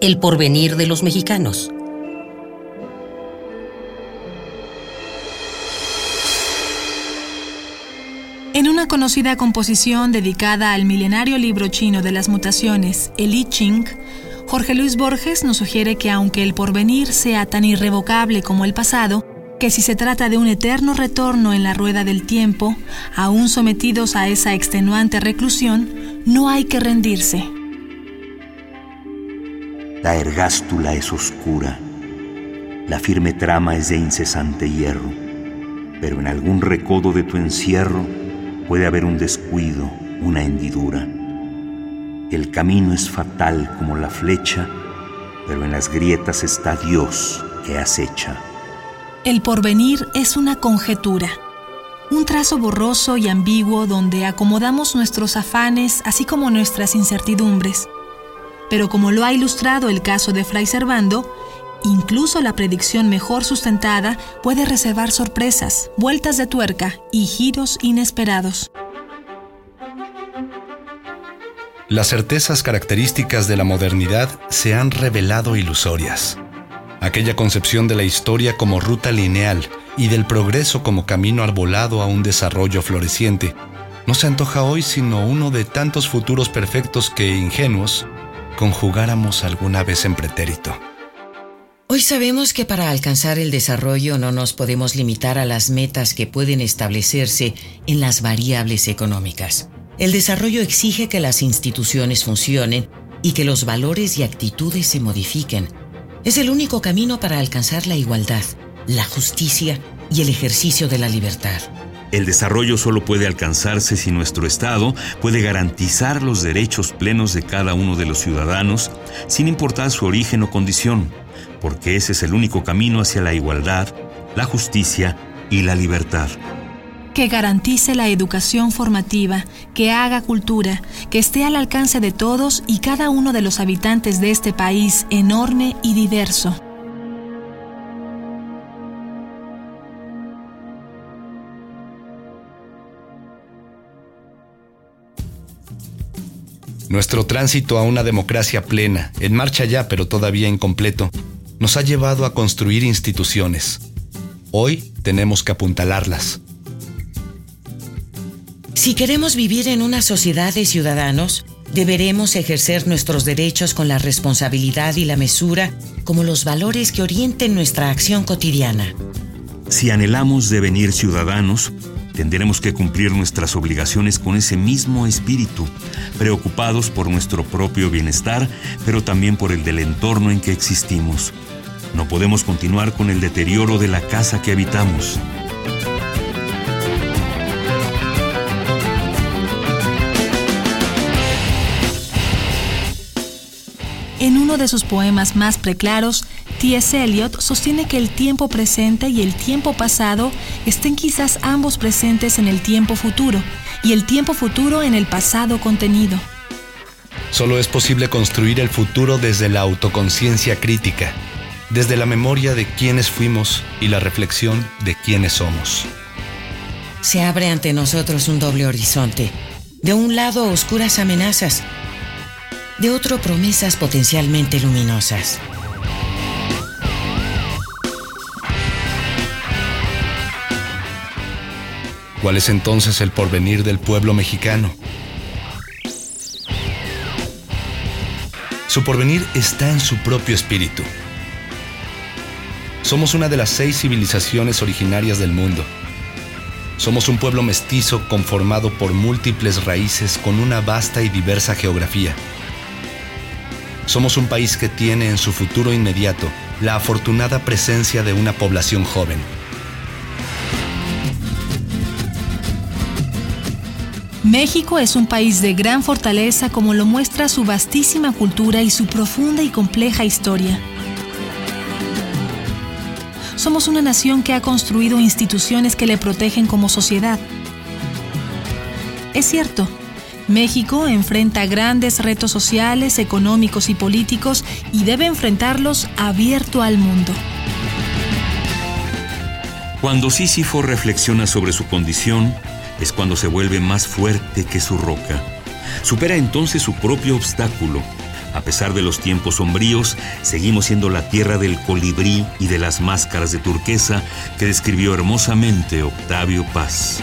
el porvenir de los mexicanos. En una conocida composición dedicada al milenario libro chino de las mutaciones, el I Ching, Jorge Luis Borges nos sugiere que aunque el porvenir sea tan irrevocable como el pasado, que si se trata de un eterno retorno en la rueda del tiempo, aún sometidos a esa extenuante reclusión, no hay que rendirse. La ergástula es oscura, la firme trama es de incesante hierro, pero en algún recodo de tu encierro puede haber un descuido, una hendidura. El camino es fatal como la flecha, pero en las grietas está Dios que acecha. El porvenir es una conjetura, un trazo borroso y ambiguo donde acomodamos nuestros afanes así como nuestras incertidumbres. Pero como lo ha ilustrado el caso de Fray Servando, incluso la predicción mejor sustentada puede reservar sorpresas, vueltas de tuerca y giros inesperados. Las certezas características de la modernidad se han revelado ilusorias aquella concepción de la historia como ruta lineal y del progreso como camino arbolado a un desarrollo floreciente, no se antoja hoy sino uno de tantos futuros perfectos que, ingenuos, conjugáramos alguna vez en pretérito. Hoy sabemos que para alcanzar el desarrollo no nos podemos limitar a las metas que pueden establecerse en las variables económicas. El desarrollo exige que las instituciones funcionen y que los valores y actitudes se modifiquen es el único camino para alcanzar la igualdad, la justicia y el ejercicio de la libertad. El desarrollo solo puede alcanzarse si nuestro Estado puede garantizar los derechos plenos de cada uno de los ciudadanos, sin importar su origen o condición, porque ese es el único camino hacia la igualdad, la justicia y la libertad que garantice la educación formativa, que haga cultura, que esté al alcance de todos y cada uno de los habitantes de este país enorme y diverso. Nuestro tránsito a una democracia plena, en marcha ya pero todavía incompleto, nos ha llevado a construir instituciones. Hoy tenemos que apuntalarlas si queremos vivir en una sociedad de ciudadanos, deberemos ejercer nuestros derechos con la responsabilidad y la mesura como los valores que orienten nuestra acción cotidiana. Si anhelamos devenir ciudadanos, tendremos que cumplir nuestras obligaciones con ese mismo espíritu, preocupados por nuestro propio bienestar, pero también por el del entorno en que existimos. No podemos continuar con el deterioro de la casa que habitamos. En uno de sus poemas más preclaros, T.S. Eliot sostiene que el tiempo presente y el tiempo pasado estén quizás ambos presentes en el tiempo futuro y el tiempo futuro en el pasado contenido. Solo es posible construir el futuro desde la autoconciencia crítica, desde la memoria de quiénes fuimos y la reflexión de quiénes somos. Se abre ante nosotros un doble horizonte. De un lado, oscuras amenazas de otro promesas potencialmente luminosas. ¿Cuál es entonces el porvenir del pueblo mexicano? Su porvenir está en su propio espíritu. Somos una de las seis civilizaciones originarias del mundo. Somos un pueblo mestizo conformado por múltiples raíces con una vasta y diversa geografía. Somos un país que tiene en su futuro inmediato la afortunada presencia de una población joven. México es un país de gran fortaleza como lo muestra su vastísima cultura y su profunda y compleja historia. Somos una nación que ha construido instituciones que le protegen como sociedad. Es cierto, México enfrenta grandes retos sociales, económicos y políticos y debe enfrentarlos abierto al mundo. Cuando Sísifo reflexiona sobre su condición, es cuando se vuelve más fuerte que su roca. Supera entonces su propio obstáculo, A pesar de los tiempos sombríos, seguimos siendo la tierra del colibrí y de las máscaras de turquesa que describió hermosamente Octavio Paz.